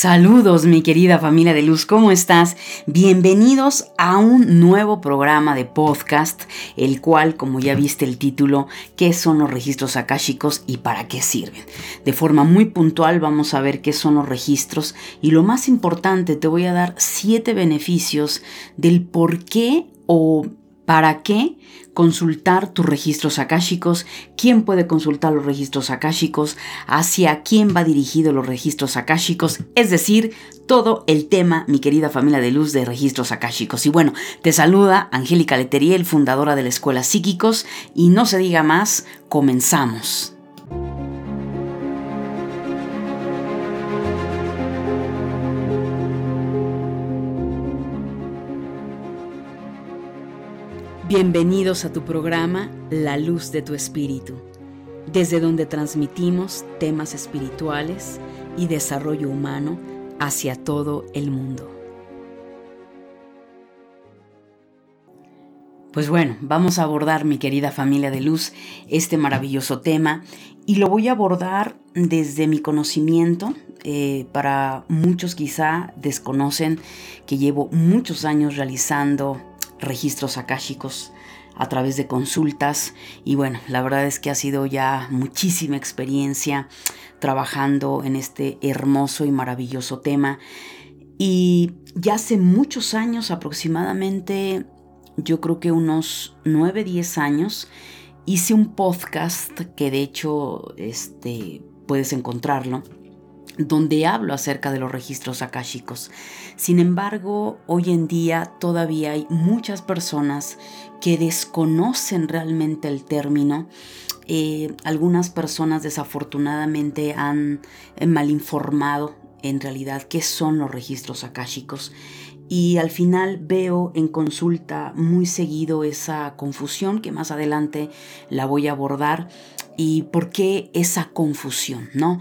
Saludos mi querida familia de luz, ¿cómo estás? Bienvenidos a un nuevo programa de podcast, el cual, como ya viste el título, ¿qué son los registros akáshicos y para qué sirven? De forma muy puntual vamos a ver qué son los registros y lo más importante, te voy a dar siete beneficios del por qué o ¿Para qué consultar tus registros akáshicos? ¿Quién puede consultar los registros akáshicos? ¿Hacia quién va dirigido los registros akáshicos? Es decir, todo el tema, mi querida familia de luz de registros akáshicos. Y bueno, te saluda Angélica Leteriel, fundadora de la Escuela Psíquicos, y no se diga más, comenzamos. Bienvenidos a tu programa La Luz de tu Espíritu, desde donde transmitimos temas espirituales y desarrollo humano hacia todo el mundo. Pues bueno, vamos a abordar, mi querida familia de luz, este maravilloso tema y lo voy a abordar desde mi conocimiento. Eh, para muchos quizá desconocen que llevo muchos años realizando registros akáshicos a través de consultas. Y bueno, la verdad es que ha sido ya muchísima experiencia trabajando en este hermoso y maravilloso tema. Y ya hace muchos años aproximadamente, yo creo que unos 9, 10 años, hice un podcast que de hecho este, puedes encontrarlo donde hablo acerca de los registros akáshicos. Sin embargo, hoy en día todavía hay muchas personas que desconocen realmente el término. Eh, algunas personas desafortunadamente han eh, mal informado en realidad qué son los registros akáshicos y al final veo en consulta muy seguido esa confusión que más adelante la voy a abordar y por qué esa confusión, ¿no?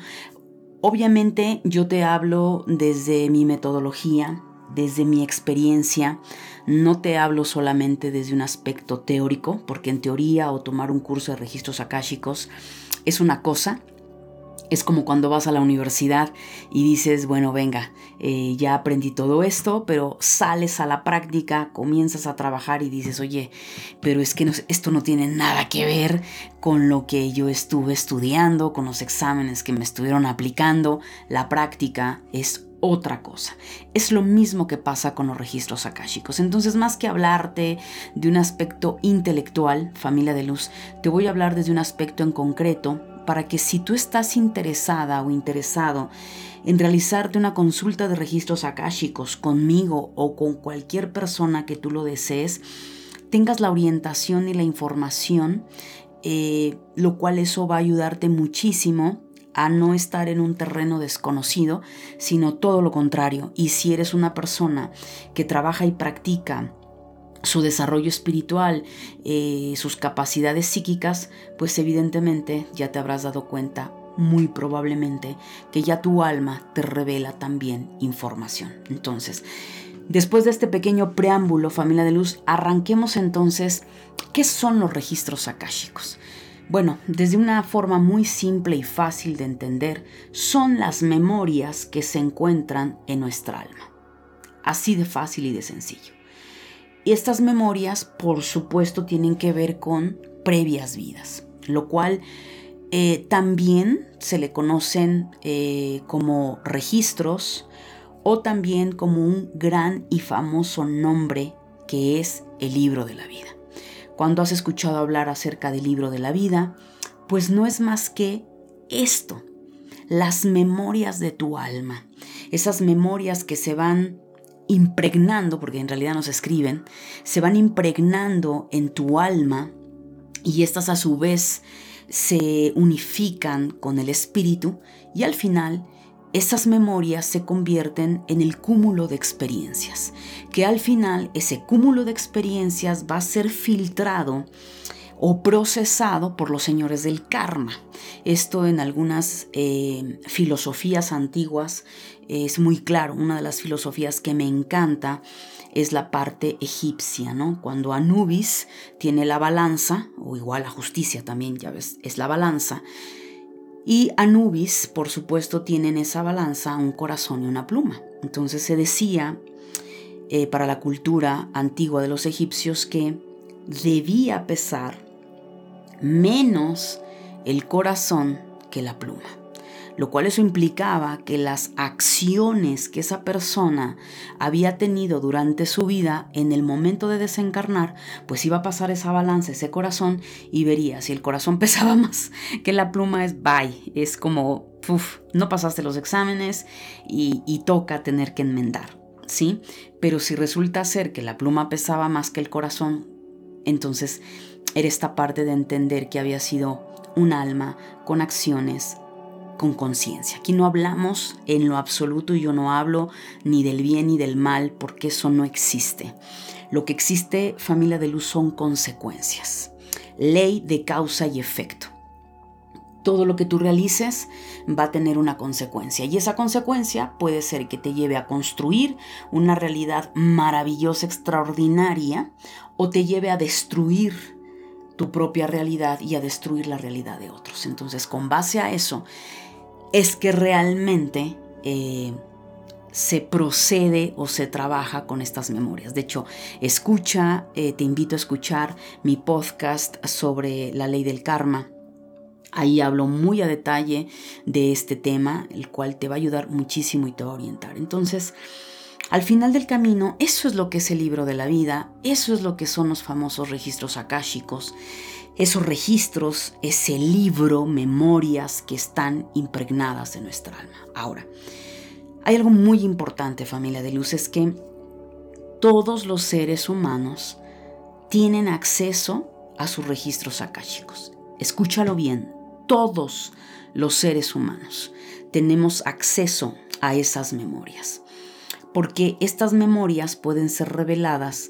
Obviamente yo te hablo desde mi metodología, desde mi experiencia, no te hablo solamente desde un aspecto teórico, porque en teoría o tomar un curso de registros akáshicos es una cosa, es como cuando vas a la universidad y dices, bueno, venga, eh, ya aprendí todo esto, pero sales a la práctica, comienzas a trabajar y dices, oye, pero es que esto no tiene nada que ver con lo que yo estuve estudiando, con los exámenes que me estuvieron aplicando. La práctica es otra cosa. Es lo mismo que pasa con los registros akáshicos. Entonces, más que hablarte de un aspecto intelectual, familia de luz, te voy a hablar desde un aspecto en concreto para que si tú estás interesada o interesado en realizarte una consulta de registros akáshicos conmigo o con cualquier persona que tú lo desees, tengas la orientación y la información, eh, lo cual eso va a ayudarte muchísimo a no estar en un terreno desconocido, sino todo lo contrario. Y si eres una persona que trabaja y practica su desarrollo espiritual, eh, sus capacidades psíquicas, pues evidentemente ya te habrás dado cuenta muy probablemente que ya tu alma te revela también información. Entonces, después de este pequeño preámbulo, familia de luz, arranquemos entonces, ¿qué son los registros akáshicos? Bueno, desde una forma muy simple y fácil de entender, son las memorias que se encuentran en nuestra alma. Así de fácil y de sencillo. Y estas memorias, por supuesto, tienen que ver con previas vidas, lo cual eh, también se le conocen eh, como registros o también como un gran y famoso nombre que es el libro de la vida. Cuando has escuchado hablar acerca del libro de la vida, pues no es más que esto, las memorias de tu alma, esas memorias que se van impregnando, porque en realidad no se escriben, se van impregnando en tu alma y estas a su vez se unifican con el espíritu y al final esas memorias se convierten en el cúmulo de experiencias, que al final ese cúmulo de experiencias va a ser filtrado o procesado por los señores del karma. Esto en algunas eh, filosofías antiguas es muy claro. Una de las filosofías que me encanta es la parte egipcia, ¿no? Cuando Anubis tiene la balanza, o igual la justicia también, ya ves, es la balanza, Y Anubis, por supuesto, tiene en esa balanza un corazón y una pluma. Entonces se decía eh, para la cultura antigua de los egipcios que debía pesar menos el corazón que la pluma lo cual eso implicaba que las acciones que esa persona había tenido durante su vida en el momento de desencarnar, pues iba a pasar esa balanza, ese corazón y vería si el corazón pesaba más que la pluma es bye, es como, no pasaste los exámenes y, y toca tener que enmendar, ¿sí? Pero si resulta ser que la pluma pesaba más que el corazón, entonces era esta parte de entender que había sido un alma con acciones con conciencia. Aquí no hablamos en lo absoluto, yo no hablo ni del bien ni del mal, porque eso no existe. Lo que existe, familia de luz, son consecuencias. Ley de causa y efecto. Todo lo que tú realices va a tener una consecuencia y esa consecuencia puede ser que te lleve a construir una realidad maravillosa, extraordinaria, o te lleve a destruir tu propia realidad y a destruir la realidad de otros. Entonces, con base a eso, es que realmente eh, se procede o se trabaja con estas memorias. De hecho, escucha, eh, te invito a escuchar mi podcast sobre la ley del karma. Ahí hablo muy a detalle de este tema, el cual te va a ayudar muchísimo y te va a orientar. Entonces, al final del camino, eso es lo que es el libro de la vida, eso es lo que son los famosos registros akáshicos esos registros, ese libro, memorias que están impregnadas en nuestra alma. Ahora, hay algo muy importante, familia de luz, es que todos los seres humanos tienen acceso a sus registros akáshicos. Escúchalo bien, todos los seres humanos tenemos acceso a esas memorias, porque estas memorias pueden ser reveladas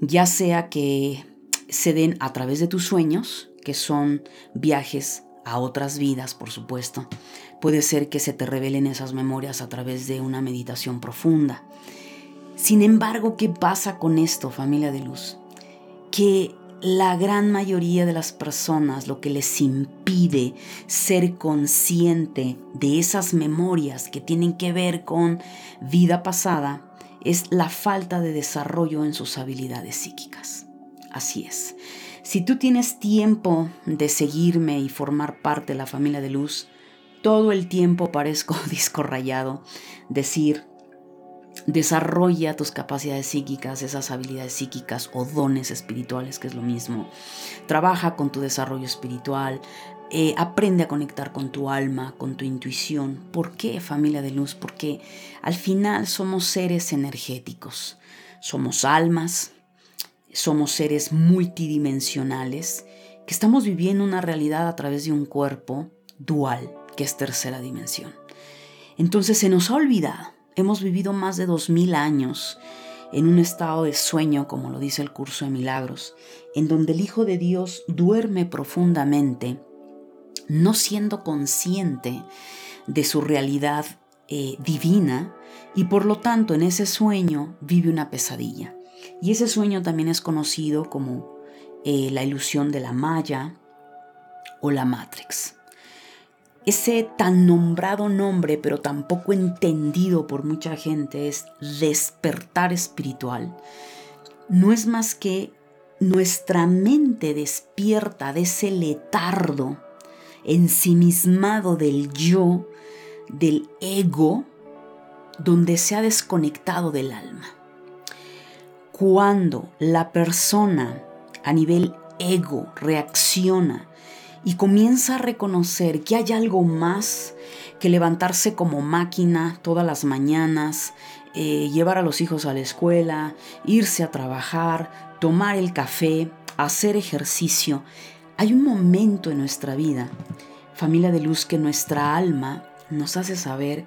ya sea que se den a través de tus sueños, que son viajes a otras vidas, por supuesto. Puede ser que se te revelen esas memorias a través de una meditación profunda. Sin embargo, ¿qué pasa con esto, familia de luz? Que la gran mayoría de las personas lo que les impide ser consciente de esas memorias que tienen que ver con vida pasada es la falta de desarrollo en sus habilidades psíquicas. Así es. Si tú tienes tiempo de seguirme y formar parte de la familia de luz, todo el tiempo parezco disco rayado, decir, desarrolla tus capacidades psíquicas, esas habilidades psíquicas o dones espirituales, que es lo mismo. Trabaja con tu desarrollo espiritual, eh, aprende a conectar con tu alma, con tu intuición. ¿Por qué familia de luz? Porque al final somos seres energéticos, somos almas, somos seres multidimensionales que estamos viviendo una realidad a través de un cuerpo dual, que es tercera dimensión. Entonces se nos ha olvidado, hemos vivido más de dos mil años en un estado de sueño, como lo dice el curso de milagros, en donde el Hijo de Dios duerme profundamente, no siendo consciente de su realidad eh, divina, y por lo tanto en ese sueño vive una pesadilla. Y ese sueño también es conocido como eh, la ilusión de la Maya o la Matrix. Ese tan nombrado nombre, pero tampoco entendido por mucha gente, es despertar espiritual. No es más que nuestra mente despierta de ese letardo ensimismado del yo, del ego, donde se ha desconectado del alma cuando la persona a nivel ego reacciona y comienza a reconocer que hay algo más que levantarse como máquina todas las mañanas, eh, llevar a los hijos a la escuela, irse a trabajar, tomar el café, hacer ejercicio. Hay un momento en nuestra vida, familia de luz, que nuestra alma nos hace saber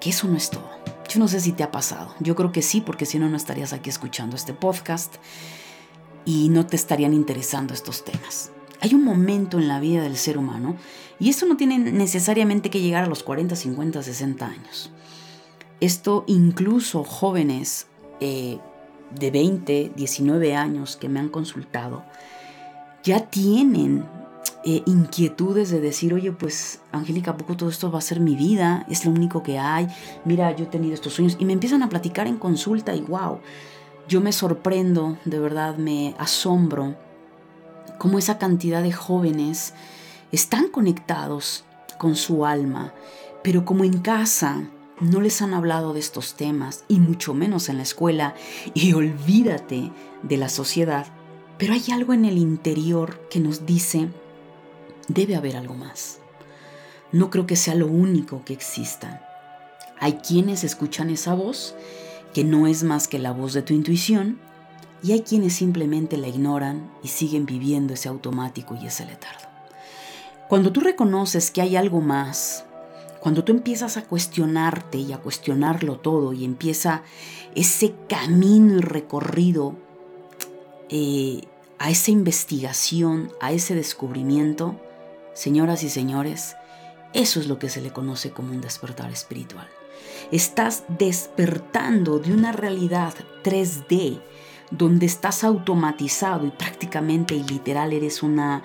que eso no es todo yo no sé si te ha pasado. Yo creo que sí, porque si no, no estarías aquí escuchando este podcast y no te estarían interesando estos temas. Hay un momento en la vida del ser humano, y esto no tiene necesariamente que llegar a los 40, 50, 60 años. Esto incluso jóvenes eh, de 20, 19 años que me han consultado, ya tienen eh, inquietudes de decir, oye, pues Angélica, ¿a poco todo esto va a ser mi vida? Es lo único que hay. Mira, yo he tenido estos sueños. Y me empiezan a platicar en consulta y wow, yo me sorprendo, de verdad me asombro cómo esa cantidad de jóvenes están conectados con su alma, pero como en casa no les han hablado de estos temas, y mucho menos en la escuela, y olvídate de la sociedad, pero hay algo en el interior que nos dice, debe haber algo más. No creo que sea lo único que exista. Hay quienes escuchan esa voz, que no es más que la voz de tu intuición, y hay quienes simplemente la ignoran y siguen viviendo ese automático y ese letardo. Cuando tú reconoces que hay algo más, cuando tú empiezas a cuestionarte y a cuestionarlo todo y empieza ese camino y recorrido eh, a esa investigación, a ese descubrimiento, señoras y señores, eso es lo que se le conoce como un despertar espiritual. Estás despertando de una realidad 3D donde estás automatizado y prácticamente y literal eres una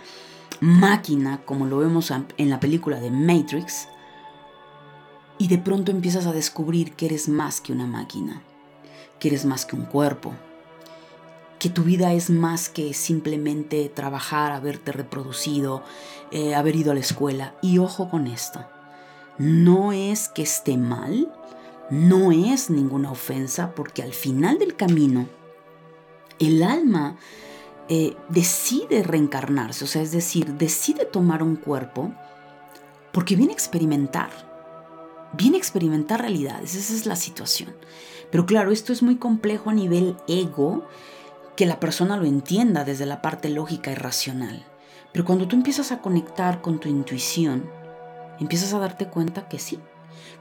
máquina, como lo vemos en la película de Matrix, y de pronto empiezas a descubrir que eres más que una máquina, que eres más que un cuerpo, que tu vida es más que simplemente trabajar, haberte reproducido, eh, haber ido a la escuela. Y ojo con esto, no es que esté mal, no es ninguna ofensa, porque al final del camino, el alma eh, decide reencarnarse, o sea, es decir, decide tomar un cuerpo porque viene a experimentar, viene a experimentar realidades, esa es la situación. Pero claro, esto es muy complejo a nivel ego, que la persona lo entienda desde la parte lógica y racional. Pero cuando tú empiezas a conectar con tu intuición, empiezas a darte cuenta que sí,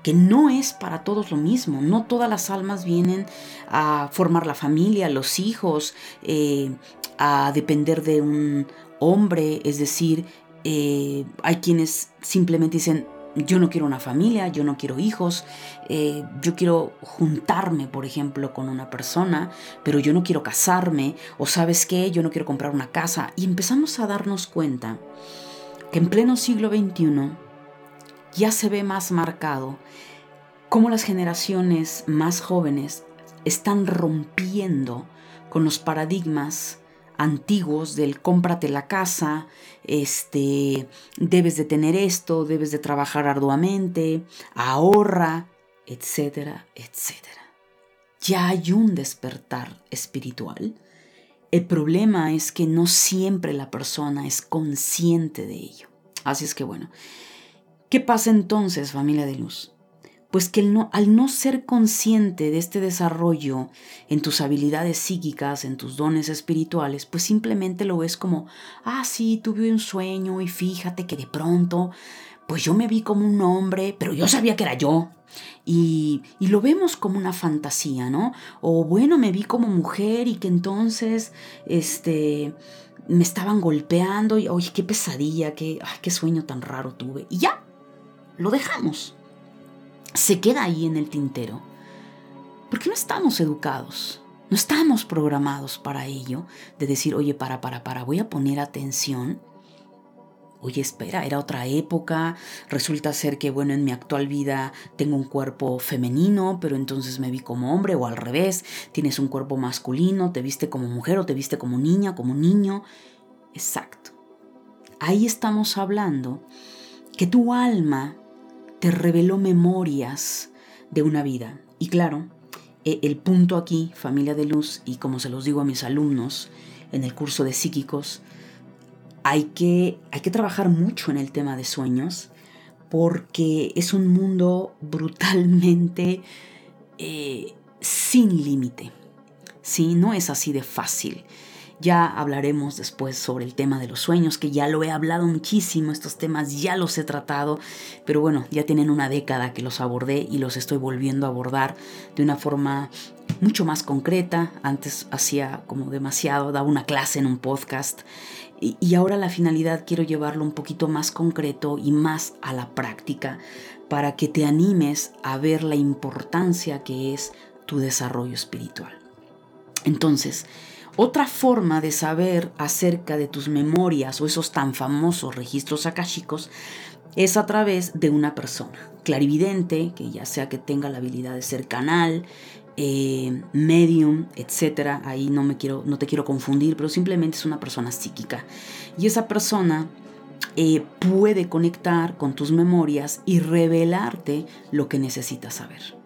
que no es para todos lo mismo, no todas las almas vienen a formar la familia, los hijos, eh, a depender de un hombre, es decir, eh, hay quienes simplemente dicen, yo no quiero una familia, yo no quiero hijos, eh, yo quiero juntarme, por ejemplo, con una persona, pero yo no quiero casarme, o sabes qué, yo no quiero comprar una casa. Y empezamos a darnos cuenta que en pleno siglo XXI ya se ve más marcado cómo las generaciones más jóvenes están rompiendo con los paradigmas antiguos del cómprate la casa, este, debes de tener esto, debes de trabajar arduamente, ahorra, etcétera, etcétera. Ya hay un despertar espiritual. El problema es que no siempre la persona es consciente de ello. Así es que bueno, ¿qué pasa entonces familia de luz? pues que no, al no ser consciente de este desarrollo en tus habilidades psíquicas, en tus dones espirituales, pues simplemente lo ves como, ah, sí, tuve un sueño y fíjate que de pronto, pues yo me vi como un hombre, pero yo sabía que era yo. Y, y lo vemos como una fantasía, ¿no? O bueno, me vi como mujer y que entonces, este, me estaban golpeando y, oye, qué pesadilla, qué, ay, qué sueño tan raro tuve. Y ya, lo dejamos se queda ahí en el tintero. Porque no estamos educados, no estamos programados para ello, de decir, oye, para, para, para, voy a poner atención. Oye, espera, era otra época, resulta ser que, bueno, en mi actual vida tengo un cuerpo femenino, pero entonces me vi como hombre, o al revés, tienes un cuerpo masculino, te viste como mujer o te viste como niña, como niño. Exacto. Ahí estamos hablando que tu alma te reveló memorias de una vida. Y claro, e, el punto aquí, familia de luz, y como se los digo a mis alumnos en el curso de psíquicos, hay que, hay que trabajar mucho en el tema de sueños porque es un mundo brutalmente eh, sin límite. ¿sí? No es así de fácil. Ya hablaremos después sobre el tema de los sueños, que ya lo he hablado muchísimo, estos temas ya los he tratado, pero bueno, ya tienen una década que los abordé y los estoy volviendo a abordar de una forma mucho más concreta. Antes hacía como demasiado, daba una clase en un podcast y, ahora la finalidad quiero llevarlo un poquito más concreto y más a la práctica para que te animes a ver la importancia que es tu desarrollo espiritual. Entonces, Otra forma de saber acerca de tus memorias o esos tan famosos registros akáshicos es a través de una persona clarividente, que ya sea que tenga la habilidad de ser canal, eh, medium, etcétera. Ahí no me quiero, no te quiero confundir, pero simplemente es una persona psíquica. Y esa persona eh, puede conectar con tus memorias y revelarte lo que necesitas saber.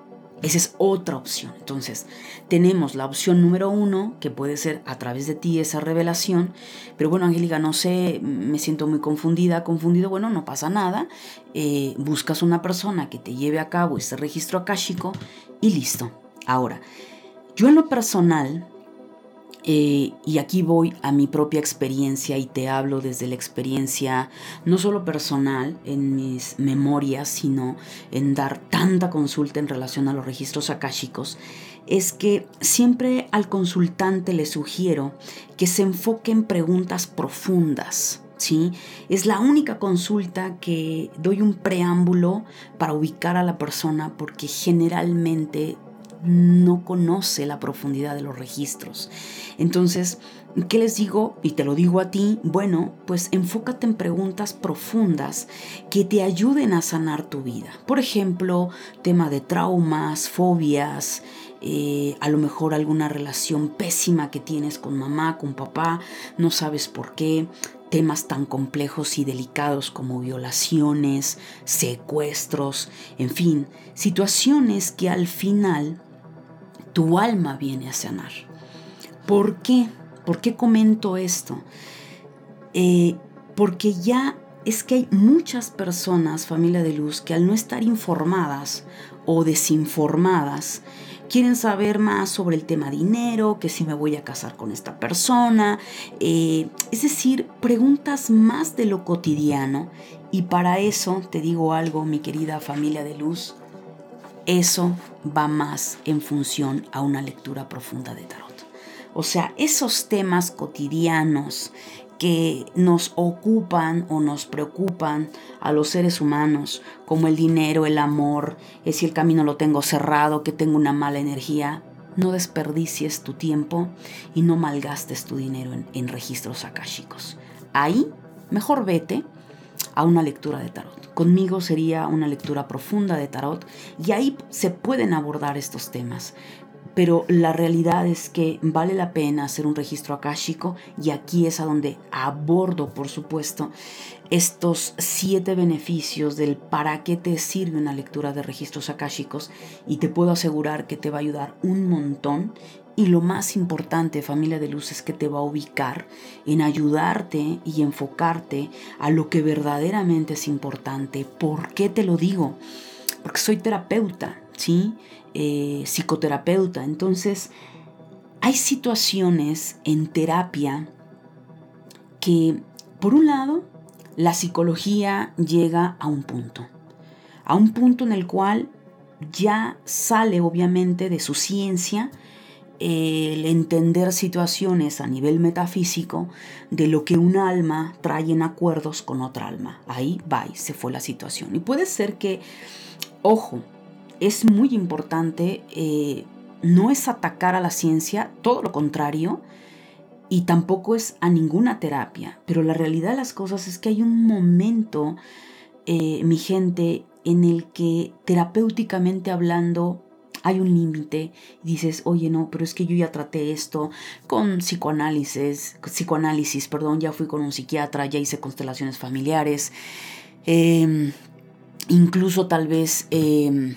Esa es otra opción. Entonces, tenemos la opción número uno, que puede ser a través de ti esa revelación. Pero bueno, Angélica, no sé, me siento muy confundida, confundido. Bueno, no pasa nada. Eh, buscas una persona que te lleve a cabo ese registro akáshico y listo. Ahora, yo en lo personal eh, y aquí voy a mi propia experiencia y te hablo desde la experiencia no solo personal en mis memorias, sino en dar tanta consulta en relación a los registros akáshicos, es que siempre al consultante le sugiero que se enfoque en preguntas profundas. ¿Sí? Es la única consulta que doy un preámbulo para ubicar a la persona porque generalmente no conoce la profundidad de los registros. Entonces, ¿qué les digo? Y te lo digo a ti, bueno, pues enfócate en preguntas profundas que te ayuden a sanar tu vida. Por ejemplo, tema de traumas, fobias, eh, a lo mejor alguna relación pésima que tienes con mamá, con papá, no sabes por qué, temas tan complejos y delicados como violaciones, secuestros, en fin, situaciones que al final tu alma viene a sanar. ¿Por qué? ¿Por qué comento esto? Eh, porque ya es que hay muchas personas, familia de luz, que al no estar informadas o desinformadas, quieren saber más sobre el tema dinero, que si me voy a casar con esta persona, eh, es decir, preguntas más de lo cotidiano. Y para eso te digo algo, mi querida familia de luz, eso va más en función a una lectura profunda de tarot. O sea, esos temas cotidianos que nos ocupan o nos preocupan a los seres humanos, como el dinero, el amor, es si el camino lo tengo cerrado, que tengo una mala energía, no desperdicies tu tiempo y no malgastes tu dinero en, en registros akáshicos. Ahí, mejor vete a una lectura de tarot. Conmigo sería una lectura profunda de tarot y ahí se pueden abordar estos temas. Pero la realidad es que vale la pena hacer un registro akáshico y aquí es a donde abordo, por supuesto, estos siete beneficios del para qué te sirve una lectura de registros akáshicos y te puedo asegurar que te va a ayudar un montón y lo más importante, familia de luz, es que te va a ubicar en ayudarte y enfocarte a lo que verdaderamente es importante. ¿Por qué te lo digo? Porque soy terapeuta, ¿sí? Eh, psicoterapeuta. Entonces, hay situaciones en terapia que, por un lado, la psicología llega a un punto. A un punto en el cual ya sale obviamente de su ciencia, el entender situaciones a nivel metafísico de lo que un alma trae en acuerdos con otra alma. Ahí va se fue la situación. Y puede ser que, ojo, es muy importante, eh, no es atacar a la ciencia, todo lo contrario, y tampoco es a ninguna terapia, pero la realidad de las cosas es que hay un momento, eh, mi gente, en el que terapéuticamente hablando hay un límite dices, oye, no, pero es que yo ya traté esto con psicoanálisis, psicoanálisis, perdón, ya fui con un psiquiatra, ya hice constelaciones familiares, em, incluso tal vez, em,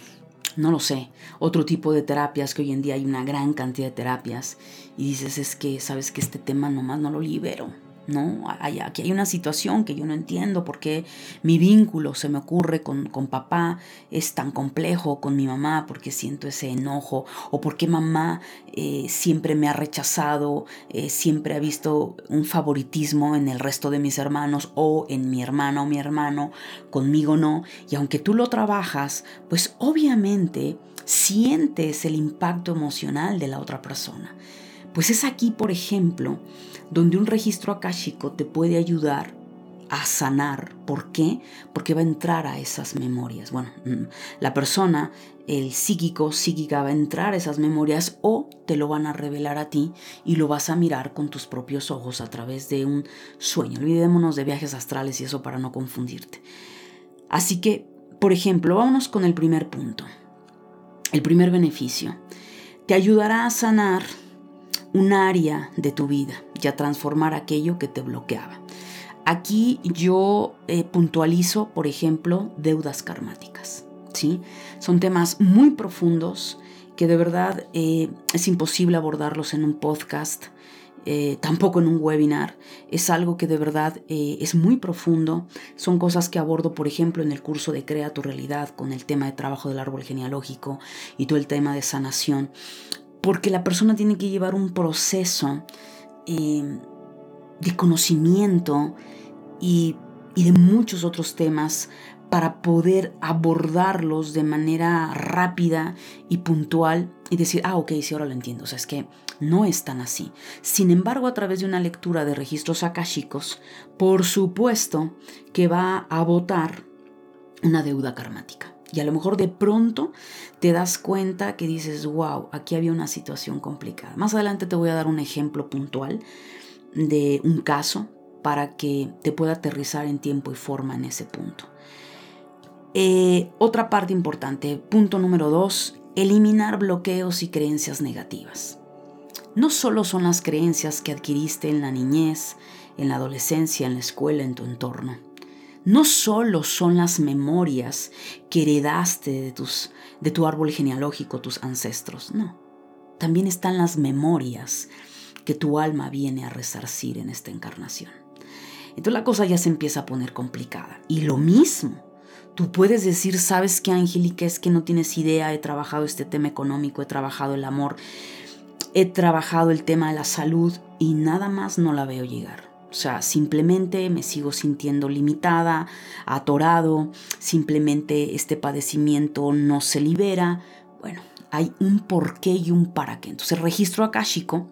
no lo sé, otro tipo de terapias, que hoy en día hay una gran cantidad de terapias, y dices, es que, sabes que este tema nomás no lo libero ¿no? aquí hay una situación que yo no entiendo porque mi vínculo se me ocurre con, con, papá es tan complejo, con mi mamá porque siento ese enojo, o porque mamá eh, siempre me ha rechazado, eh, siempre ha visto un favoritismo en el resto de mis hermanos o en mi hermana o mi hermano, conmigo no, y aunque tú lo trabajas, pues obviamente sientes el impacto emocional de la otra persona. Pues es aquí, por ejemplo, donde un registro akáshico te puede ayudar a sanar. ¿Por qué? Porque va a entrar a esas memorias. Bueno, mm, la persona, el psíquico, psíquica va a entrar a esas memorias o te lo van a revelar a ti y lo vas a mirar con tus propios ojos a través de un sueño. Olvidémonos de viajes astrales y eso para no confundirte. Así que, por ejemplo, vámonos con el primer punto. El primer beneficio. Te ayudará a sanar un área de tu vida y a transformar aquello que te bloqueaba. Aquí yo eh, puntualizo, por ejemplo, deudas karmáticas. ¿sí? Son temas muy profundos que de verdad eh, es imposible abordarlos en un podcast, eh, tampoco en un webinar. Es algo que de verdad es muy profundo. Son cosas que abordo, por ejemplo, en el curso de Crea tu realidad con el tema de trabajo del árbol genealógico y todo el tema de sanación. Porque la persona tiene que llevar un proceso de conocimiento y, de muchos otros temas para poder abordarlos de manera rápida y puntual y decir, ah, ok, sí, ahora lo entiendo. O sea, es que no es tan así. Sin embargo, a través de una lectura de registros akáshicos, por supuesto que va a votar una deuda karmática. Y a lo mejor de pronto te das cuenta que dices, wow, aquí había una situación complicada. Más adelante te voy a dar un ejemplo puntual de un caso para que te pueda aterrizar en tiempo y forma en ese punto. Eh, otra parte importante, punto número dos, eliminar bloqueos y creencias negativas. No solo son las creencias que adquiriste en la niñez, en la adolescencia, en la escuela, en tu entorno. No solo son las memorias que heredaste de, tus, de tu árbol genealógico, tus ancestros, no. También están las memorias que tu alma viene a resarcir en esta encarnación. Entonces la cosa ya se empieza a poner complicada. Y lo mismo, tú puedes decir, sabes qué, Angélica, es que no tienes idea, he trabajado este tema económico, he trabajado el amor, he trabajado el tema de la salud y nada más no la veo llegar. O sea, simplemente me sigo sintiendo limitada, atorado, simplemente este padecimiento no se libera. Bueno, hay un porqué y un para qué. Entonces el registro akáshico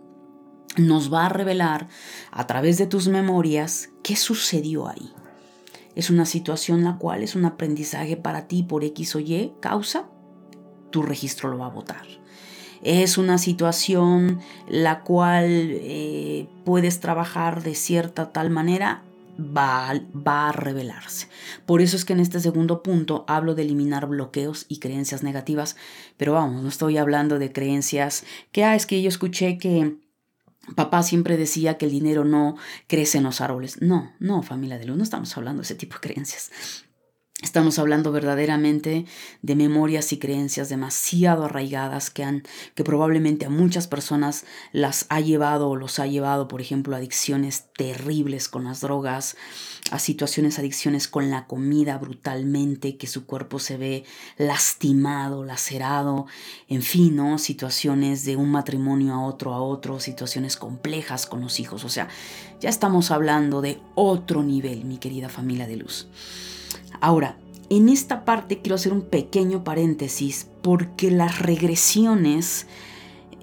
nos va a revelar a través de tus memorias qué sucedió ahí. Es una situación la cual es un aprendizaje para ti por X o Y causa, tu registro lo va a votar. Es una situación la cual eh, puedes trabajar de cierta tal manera, va, va, a revelarse. Por eso es que en este segundo punto hablo de eliminar bloqueos y creencias negativas, pero vamos, no estoy hablando de creencias que, ah, es que yo escuché que Papá siempre decía que el dinero no crece en los árboles. No, no, familia de luz, no estamos hablando de ese tipo de creencias. Estamos hablando verdaderamente de memorias y creencias demasiado arraigadas que han que probablemente a muchas personas las ha llevado o los ha llevado, por ejemplo, adicciones terribles con las drogas, a situaciones adicciones con la comida brutalmente, que su cuerpo se ve lastimado, lacerado, en fin, ¿no? situaciones de un matrimonio a otro a otro, situaciones complejas con los hijos, o sea, ya estamos hablando de otro nivel, mi querida familia de luz. Ahora, en esta parte quiero hacer un pequeño paréntesis porque las regresiones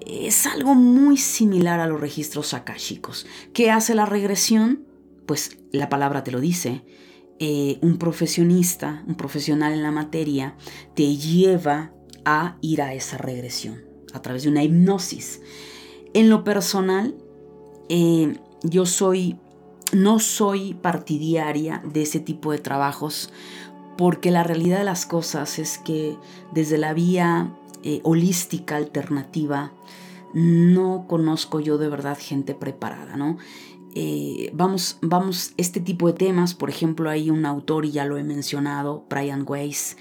es algo muy similar a los registros akáshicos. ¿Qué hace la regresión? Pues la palabra te lo dice. Eh, un profesionista, un profesional en la materia, te lleva a ir a esa regresión a través de una hipnosis. En lo personal, eh, yo soy no soy partidaria de ese tipo de trabajos porque la realidad de las cosas es que desde la vía eh, holística alternativa no conozco yo de verdad gente preparada, ¿no? Eh, vamos, vamos, este tipo de temas, por ejemplo, hay un autor, y ya lo he mencionado, Brian Weiss,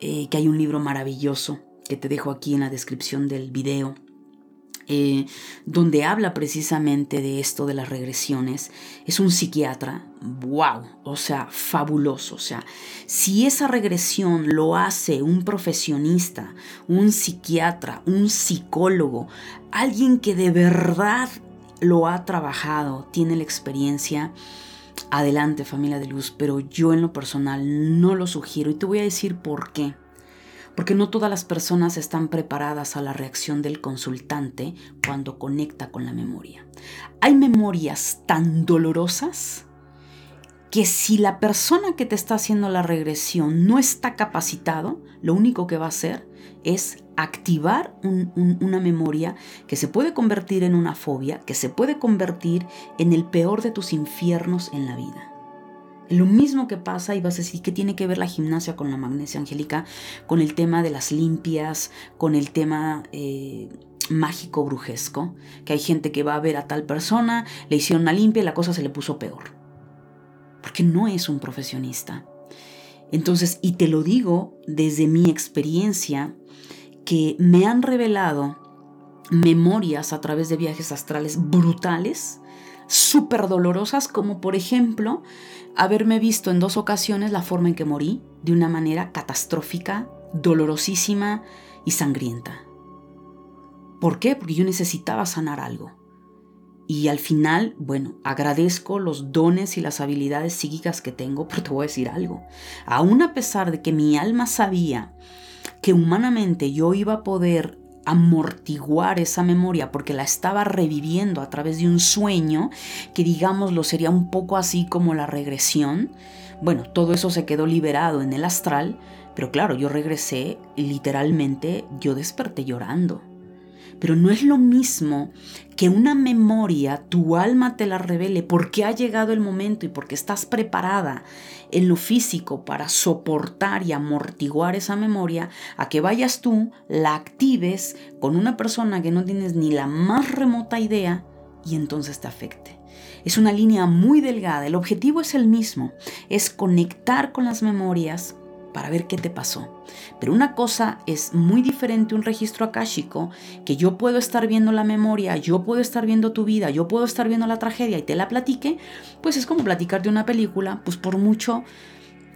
eh, que hay un libro maravilloso que te dejo aquí en la descripción del video, eh, donde habla precisamente de esto de las regresiones, es un psiquiatra, wow, o sea, fabuloso. O sea, si esa regresión lo hace un profesionista, un psiquiatra, un psicólogo, alguien que de verdad lo ha trabajado, tiene la experiencia, adelante familia de luz, pero yo en lo personal no lo sugiero y te voy a decir por qué porque no todas las personas están preparadas a la reacción del consultante cuando conecta con la memoria. Hay memorias tan dolorosas que si la persona que te está haciendo la regresión no está capacitado, lo único que va a hacer es activar una memoria que se puede convertir en una fobia, que se puede convertir en el peor de tus infiernos en la vida. Lo mismo que pasa, y vas a decir, ¿qué tiene que ver la gimnasia con la magnesia angélica? Con el tema de las limpias, con el tema eh, mágico brujesco, que hay gente que va a ver a tal persona, le hicieron una limpia y la cosa se le puso peor. Porque no es un profesionista. Entonces, y te lo digo desde mi experiencia, que me han revelado memorias a través de viajes astrales brutales, súper dolorosas, como por ejemplo haberme visto en dos ocasiones la forma en que morí, de una manera catastrófica, dolorosísima y sangrienta. ¿Por qué? Porque yo necesitaba sanar algo. Y al final, bueno, agradezco los dones y las habilidades psíquicas que tengo, pero te voy a decir algo. Aún a pesar de que mi alma sabía que humanamente yo iba a poder amortiguar esa memoria porque la estaba reviviendo a través de un sueño que digámoslo sería un poco así como la regresión. Bueno, todo eso se quedó liberado en el astral, pero claro, yo regresé literalmente, yo desperté llorando. Pero no es lo mismo que una memoria, tu alma te la revele porque ha llegado el momento y porque estás preparada en lo físico para soportar y amortiguar esa memoria, a que vayas tú, la actives con una persona que no tienes ni la más remota idea y entonces te afecte. Es una línea muy delgada, el objetivo es el mismo, es conectar con las memorias para ver qué te pasó. Pero una cosa es muy diferente un registro akáshico, que yo puedo estar viendo la memoria, yo puedo estar viendo tu vida, yo puedo estar viendo la tragedia y te la platique, pues es como platicar de una película, pues por mucho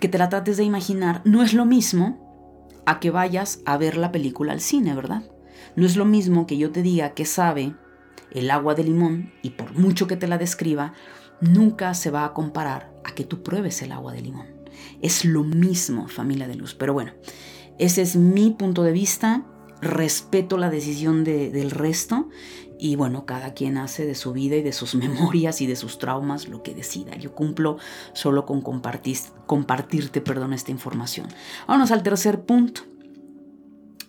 que te la trates de imaginar, no es lo mismo a que vayas a ver la película al cine, ¿verdad? No es lo mismo que yo te diga que sabe el agua de limón y por mucho que te la describa, nunca se va a comparar a que tú pruebes el agua de limón. Es lo mismo, familia de luz. Pero bueno, ese es mi punto de vista. Respeto la decisión del resto y bueno, cada quien hace de su vida y de sus memorias y de sus traumas lo que decida. Yo cumplo solo con compartir, compartirte perdón, esta información. Vamos al tercer punto.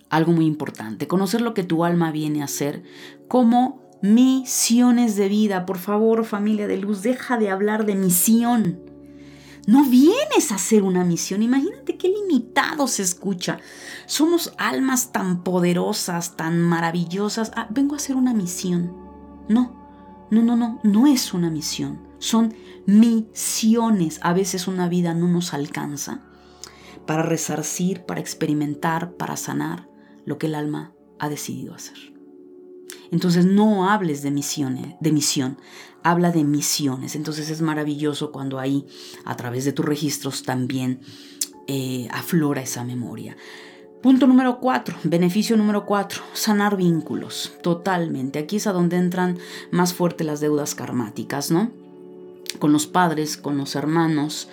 Algo muy importante, conocer lo que tu alma viene a hacer como misiones de vida. Por favor, familia de luz, deja de hablar de misión. No vienes a hacer una misión. Imagínate qué limitado se escucha. Somos almas tan poderosas, tan maravillosas. Ah, vengo a hacer una misión. No, no, no, no, no es una misión. Son misiones. A veces una vida no nos alcanza para resarcir, para experimentar, para sanar lo que el alma ha decidido hacer. Entonces no hables de misiones, de misión, habla de misiones. Entonces es maravilloso cuando ahí, a través de tus registros, también eh, aflora esa memoria. Punto número cuatro, beneficio número cuatro, sanar vínculos, totalmente. Aquí es a donde entran más fuerte las deudas karmáticas, ¿no? Con los padres, con los hermanos,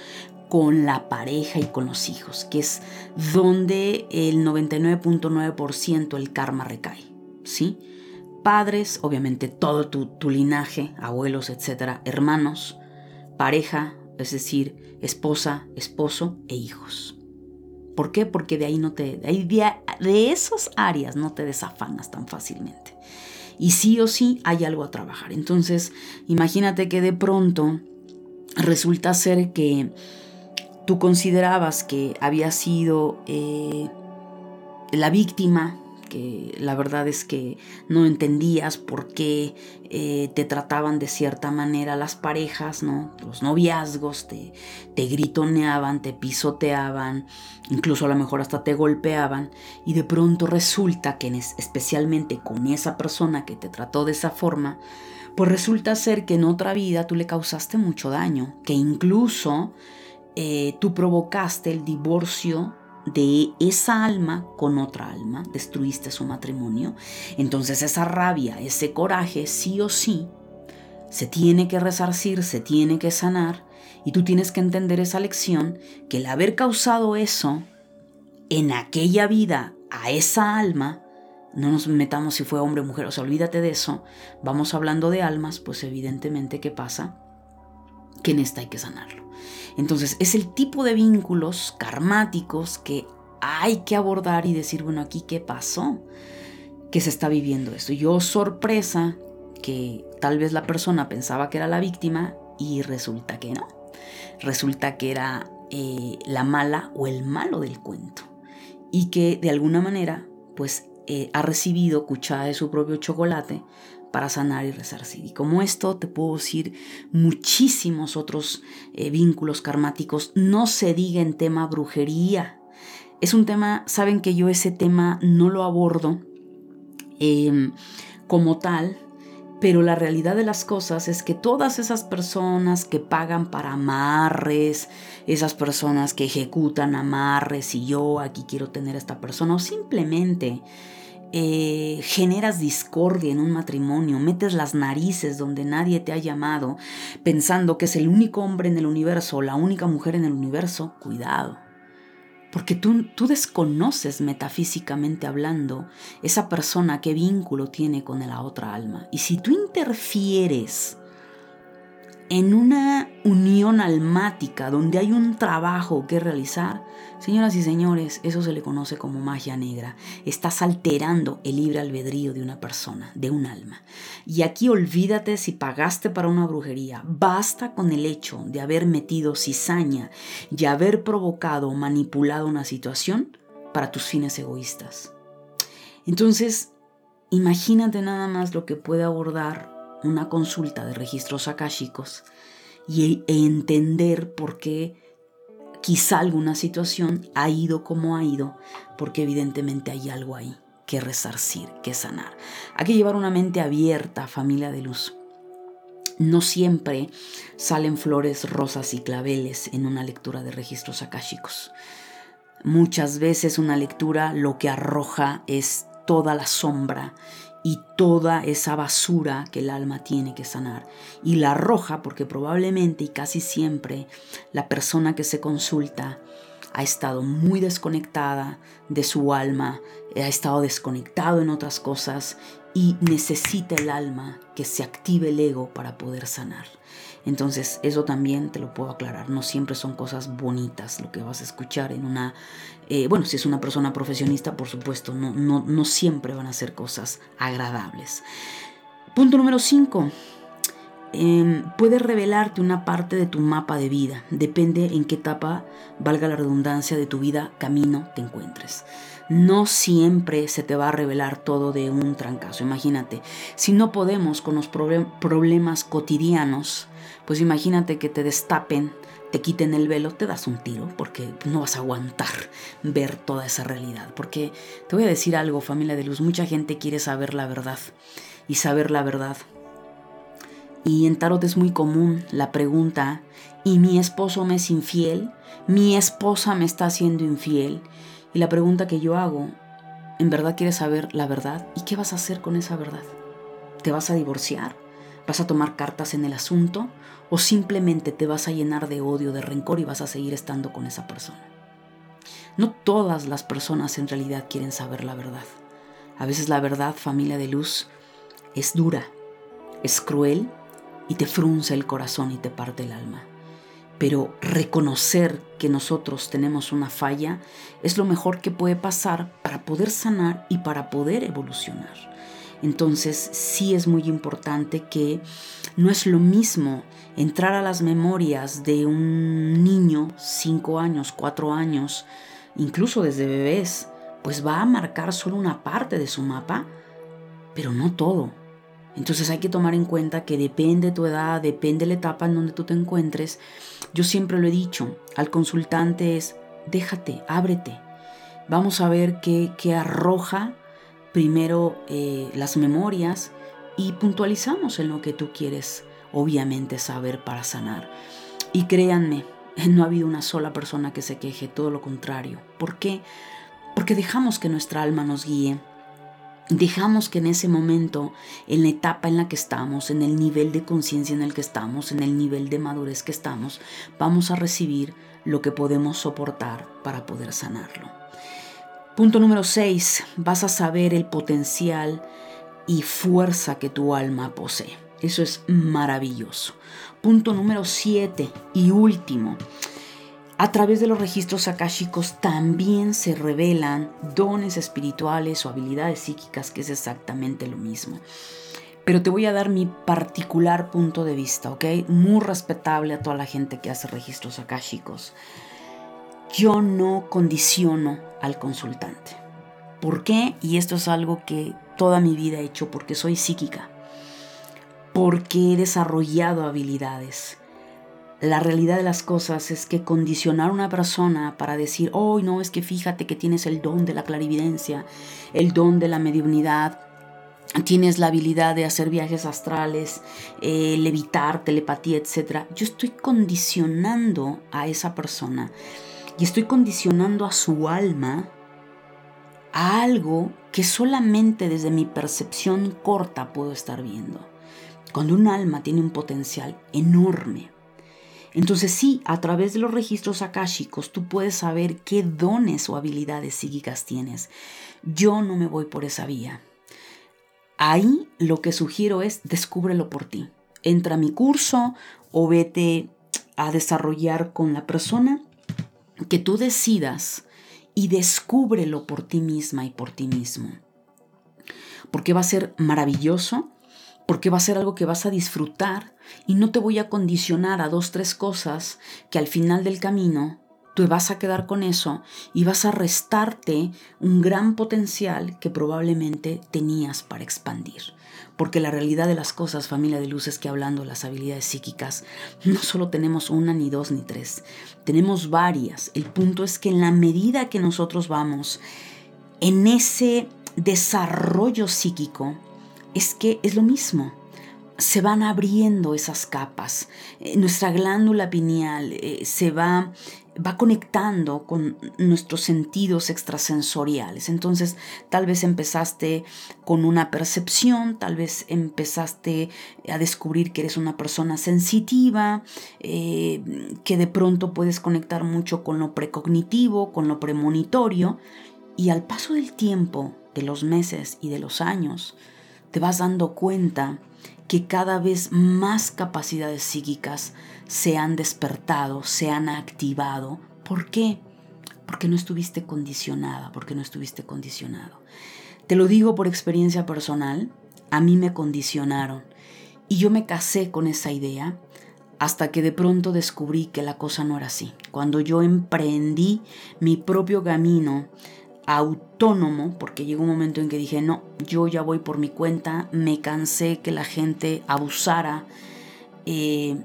con la pareja y con los hijos, que es donde el 99.9% el karma recae, ¿sí? Padres, obviamente todo tu, linaje, abuelos, etcétera, hermanos, pareja, es decir, esposa, esposo e hijos. ¿Por qué? Porque de ahí no te, de, ahí de, esas áreas no te desafanas tan fácilmente. Y sí o sí hay algo a trabajar. Entonces, imagínate que de pronto resulta ser que tú considerabas que había sido eh, la víctima que la verdad es que no entendías por qué eh, te trataban de cierta manera las parejas, ¿no? Los noviazgos te, te gritoneaban, te pisoteaban, incluso a lo mejor hasta te golpeaban y de pronto resulta que especialmente con esa persona que te trató de esa forma, pues resulta ser que en otra vida tú le causaste mucho daño, que incluso eh, tú provocaste el divorcio de esa alma con otra alma, destruiste su matrimonio, entonces esa rabia, ese coraje, sí o sí, se tiene que resarcir, se tiene que sanar, y tú tienes que entender esa lección, que el haber causado eso en aquella vida a esa alma, no nos metamos si fue hombre o mujer, o sea, olvídate de eso, vamos hablando de almas, pues evidentemente, ¿qué pasa? Que en esta hay que sanarlo. Entonces es el tipo de vínculos karmáticos que hay que abordar y decir, bueno, aquí qué pasó, que se está viviendo esto. Yo sorpresa que tal vez la persona pensaba que era la víctima y resulta que no. Resulta que era eh, la mala o el malo del cuento. Y que de alguna manera, pues, eh, ha recibido cuchara de su propio chocolate para sanar y resarcir. Y como esto, te puedo decir muchísimos otros eh, vínculos karmáticos. No se diga en tema brujería. Es un tema, saben que yo ese tema no lo abordo em, como tal, pero la realidad de las cosas es que todas esas personas que pagan para amarres, esas personas que ejecutan amarres y yo aquí quiero tener a esta persona, o simplemente eh, generas discordia en un matrimonio, metes las narices donde nadie te ha llamado, pensando que es el único hombre en el universo o la única mujer en el universo, cuidado. Porque tú, tú desconoces metafísicamente hablando esa persona qué vínculo tiene con la otra alma. Y si tú interfieres en una unión almática donde hay un trabajo que realizar, señoras y señores, eso se le conoce como magia negra. Estás alterando el libre albedrío de una persona, de un alma. Y aquí olvídate si pagaste para una brujería. Basta con el hecho de haber metido cizaña y haber provocado o manipulado una situación para tus fines egoístas. Entonces, imagínate nada más lo que puede abordar una consulta de registros akáshicos y e entender por qué quizá alguna situación ha ido como ha ido, porque evidentemente hay algo ahí que resarcir, que sanar. Hay que llevar una mente abierta, familia de luz. No siempre salen flores, rosas y claveles en una lectura de registros akáshicos. Muchas veces una lectura lo que arroja es toda la sombra y toda esa basura que el alma tiene que sanar. Y la arroja porque probablemente y casi siempre la persona que se consulta ha estado muy desconectada de su alma, ha estado desconectado en otras cosas y necesita el alma que se active el ego para poder sanar. Entonces, eso también te lo puedo aclarar. No siempre son cosas bonitas lo que vas a escuchar en una... Eh, bueno, si es una persona profesionista, por supuesto, no, no, no siempre van a ser cosas agradables. Punto número 5. Em, puede revelarte una parte de tu mapa de vida. Depende en qué etapa, valga la redundancia, de tu vida, camino te encuentres no siempre se te va a revelar todo de un trancazo. Imagínate, si no podemos con los problemas cotidianos, pues imagínate que te destapen, te quiten el velo, te das un tiro, porque no vas a aguantar ver toda esa realidad. Porque te voy a decir algo, familia de luz, mucha gente quiere saber la verdad y saber la verdad. Y en tarot es muy común la pregunta, ¿y mi esposo me es infiel? ¿Mi esposa me está haciendo infiel? Y la pregunta que yo hago, ¿en verdad quieres saber la verdad? ¿Y qué vas a hacer con esa verdad? ¿Te vas a divorciar? ¿Vas a tomar cartas en el asunto? ¿O simplemente te vas a llenar de odio, de rencor y vas a seguir estando con esa persona? No todas las personas en realidad quieren saber la verdad. A veces la verdad, familia de luz, es dura, es cruel y te frunce el corazón y te parte el alma pero reconocer que nosotros tenemos una falla es lo mejor que puede pasar para poder sanar y para poder evolucionar. Entonces sí es muy importante que no es lo mismo entrar a las memorias de un niño, 5 años, 4 años, incluso desde bebés, pues va a marcar solo una parte de su mapa, pero no todo. Entonces hay que tomar en cuenta que depende de tu edad, depende de la etapa en donde tú te encuentres. Yo siempre lo he dicho, al consultante es, déjate, ábrete. Vamos a ver qué, arroja primero eh, las memorias y puntualizamos en lo que tú quieres, obviamente, saber para sanar. Y créanme, no ha habido una sola persona que se queje, todo lo contrario. ¿Por qué? Porque dejamos que nuestra alma nos guíe dejamos que en ese momento, en la etapa en la que estamos, en el nivel de conciencia en el que estamos, en el nivel de madurez que estamos, vamos a recibir lo que podemos soportar para poder sanarlo. Punto número 6. Vas a saber el potencial y fuerza que tu alma posee. Eso es maravilloso. Punto número 7 y último. A través de los registros akáshicos también se revelan dones espirituales o habilidades psíquicas, que es exactamente lo mismo. Pero te voy a dar mi particular punto de vista, ¿ok? Muy respetable a toda la gente que hace registros akáshicos. Yo no condiciono al consultante. ¿Por qué? Y esto es algo que toda mi vida he hecho porque soy psíquica. Porque he desarrollado habilidades la realidad de las cosas es que condicionar a una persona para decir, oh, no, es que fíjate que tienes el don de la clarividencia, el don de la mediunidad, tienes la habilidad de hacer viajes astrales, eh, levitar, telepatía, etc. Yo estoy condicionando a esa persona y estoy condicionando a su alma a algo que solamente desde mi percepción corta puedo estar viendo. Cuando un alma tiene un potencial enorme, entonces sí, a través de los registros akáshicos tú puedes saber qué dones o habilidades psíquicas tienes. Yo no me voy por esa vía. Ahí lo que sugiero es descúbrelo por ti. Entra a mi curso o vete a desarrollar con la persona que tú decidas y descúbrelo por ti misma y por ti mismo. Porque va a ser maravilloso porque va a ser algo que vas a disfrutar y no te voy a condicionar a dos, tres cosas que al final del camino tú vas a quedar con eso y vas a restarte un gran potencial que probablemente tenías para expandir. Porque la realidad de las cosas, familia de luz, es que hablando de las habilidades psíquicas, no solo tenemos una, ni dos, ni tres, tenemos varias. El punto es que en la medida que nosotros vamos en ese desarrollo psíquico, es que es lo mismo. Se van abriendo esas capas. Eh, nuestra glándula pineal eh, se va, va conectando con nuestros sentidos extrasensoriales. Entonces, tal vez empezaste con una percepción, tal vez empezaste a descubrir que eres una persona sensitiva, eh, que de pronto puedes conectar mucho con lo precognitivo, con lo premonitorio, y al paso del tiempo, de los meses y de los años, te vas dando cuenta que cada vez más capacidades psíquicas se han despertado, se han activado. ¿Por qué? Porque no estuviste condicionada, porque no estuviste condicionado. Te lo digo por experiencia personal, a mí me condicionaron y yo me casé con esa idea hasta que de pronto descubrí que la cosa no era así. Cuando yo emprendí mi propio camino autónomo, porque llegó un momento en que dije, no, yo ya voy por mi cuenta, me cansé que la gente abusara, eh,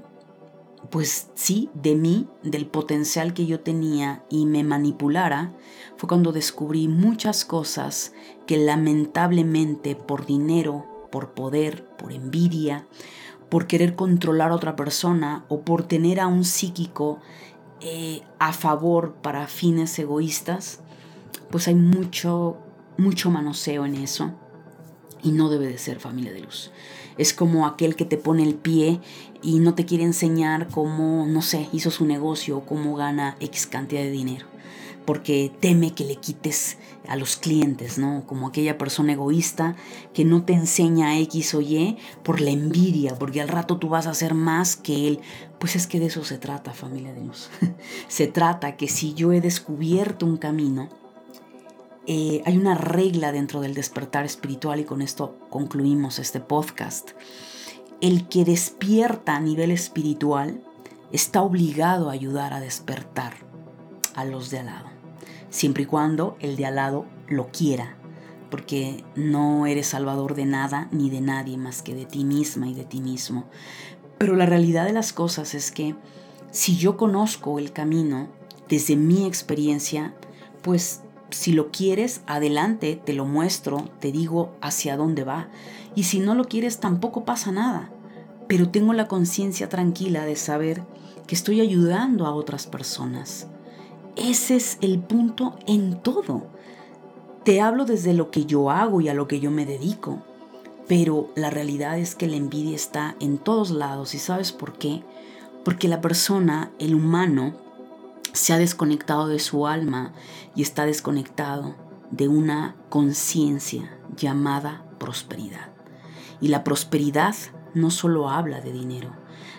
pues sí, de mí, del potencial que yo tenía y me manipulara, fue cuando descubrí muchas cosas que lamentablemente por dinero, por poder, por envidia, por querer controlar a otra persona o por tener a un psíquico eh, a favor para fines egoístas, pues hay mucho, mucho manoseo en eso y no debe de ser familia de luz. Es como aquel que te pone el pie y no te quiere enseñar cómo, no sé, hizo su negocio o cómo gana X cantidad de dinero. Porque teme que le quites a los clientes, ¿no? Como aquella persona egoísta que no te enseña X o Y por la envidia, porque al rato tú vas a hacer más que él. Pues es que de eso se trata, familia de luz. se trata que si yo he descubierto un camino, eh, hay una regla dentro del despertar espiritual y con esto concluimos este podcast. El que despierta a nivel espiritual está obligado a ayudar a despertar a los de al lado, siempre y cuando el de al lado lo quiera, porque no eres salvador de nada ni de nadie más que de ti misma y de ti mismo. Pero la realidad de las cosas es que si yo conozco el camino desde mi experiencia, pues si lo quieres, adelante, te lo muestro, te digo hacia dónde va. Y si no lo quieres, tampoco pasa nada. Pero tengo la conciencia tranquila de saber que estoy ayudando a otras personas. Ese es el punto en todo. Te hablo desde lo que yo hago y a lo que yo me dedico. Pero la realidad es que la envidia está en todos lados. ¿Y sabes por qué? Porque la persona, el humano, se ha desconectado de su alma y está desconectado de una conciencia llamada prosperidad. Y la prosperidad no solo habla de dinero,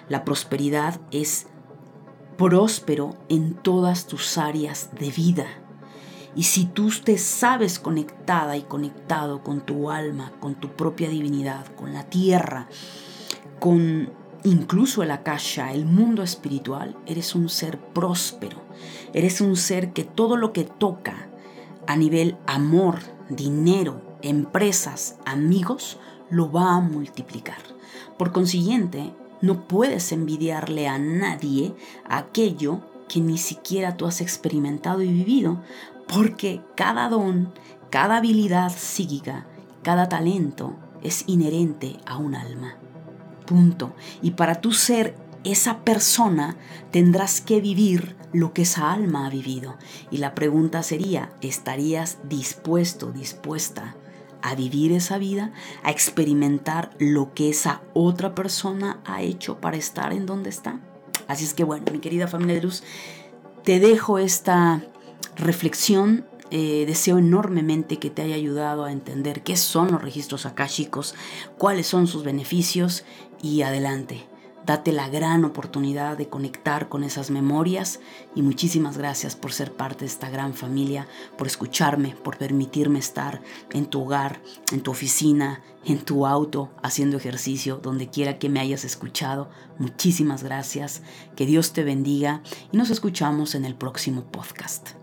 la prosperidad es próspero en todas tus áreas de vida. Y si tú te sabes conectada y conectado con tu alma, con tu propia divinidad, con la tierra, con incluso el akasha, el mundo espiritual, eres un ser próspero. Eres un ser que todo lo que toca a nivel amor, dinero, empresas, amigos, lo va a multiplicar. Por consiguiente, no puedes envidiarle a nadie aquello que ni siquiera tú has experimentado y vivido, porque cada don, cada habilidad psíquica, cada talento es inherente a un alma. Punto. Y para tú ser esa persona tendrás que vivir lo que esa alma ha vivido. Y la pregunta sería, ¿estarías dispuesto, dispuesta a vivir esa vida, a experimentar lo que esa otra persona ha hecho para estar en donde está? Así es que bueno, mi querida familia de luz, te dejo esta reflexión. Eh, deseo enormemente que te haya ayudado a entender qué son los registros akáshicos, cuáles son sus beneficios y adelante. Date la gran oportunidad de conectar con esas memorias y muchísimas gracias por ser parte de esta gran familia, por escucharme, por permitirme estar en tu hogar, en tu oficina, en tu auto, haciendo ejercicio, donde quiera que me hayas escuchado. Muchísimas gracias, que Dios te bendiga y nos escuchamos en el próximo podcast.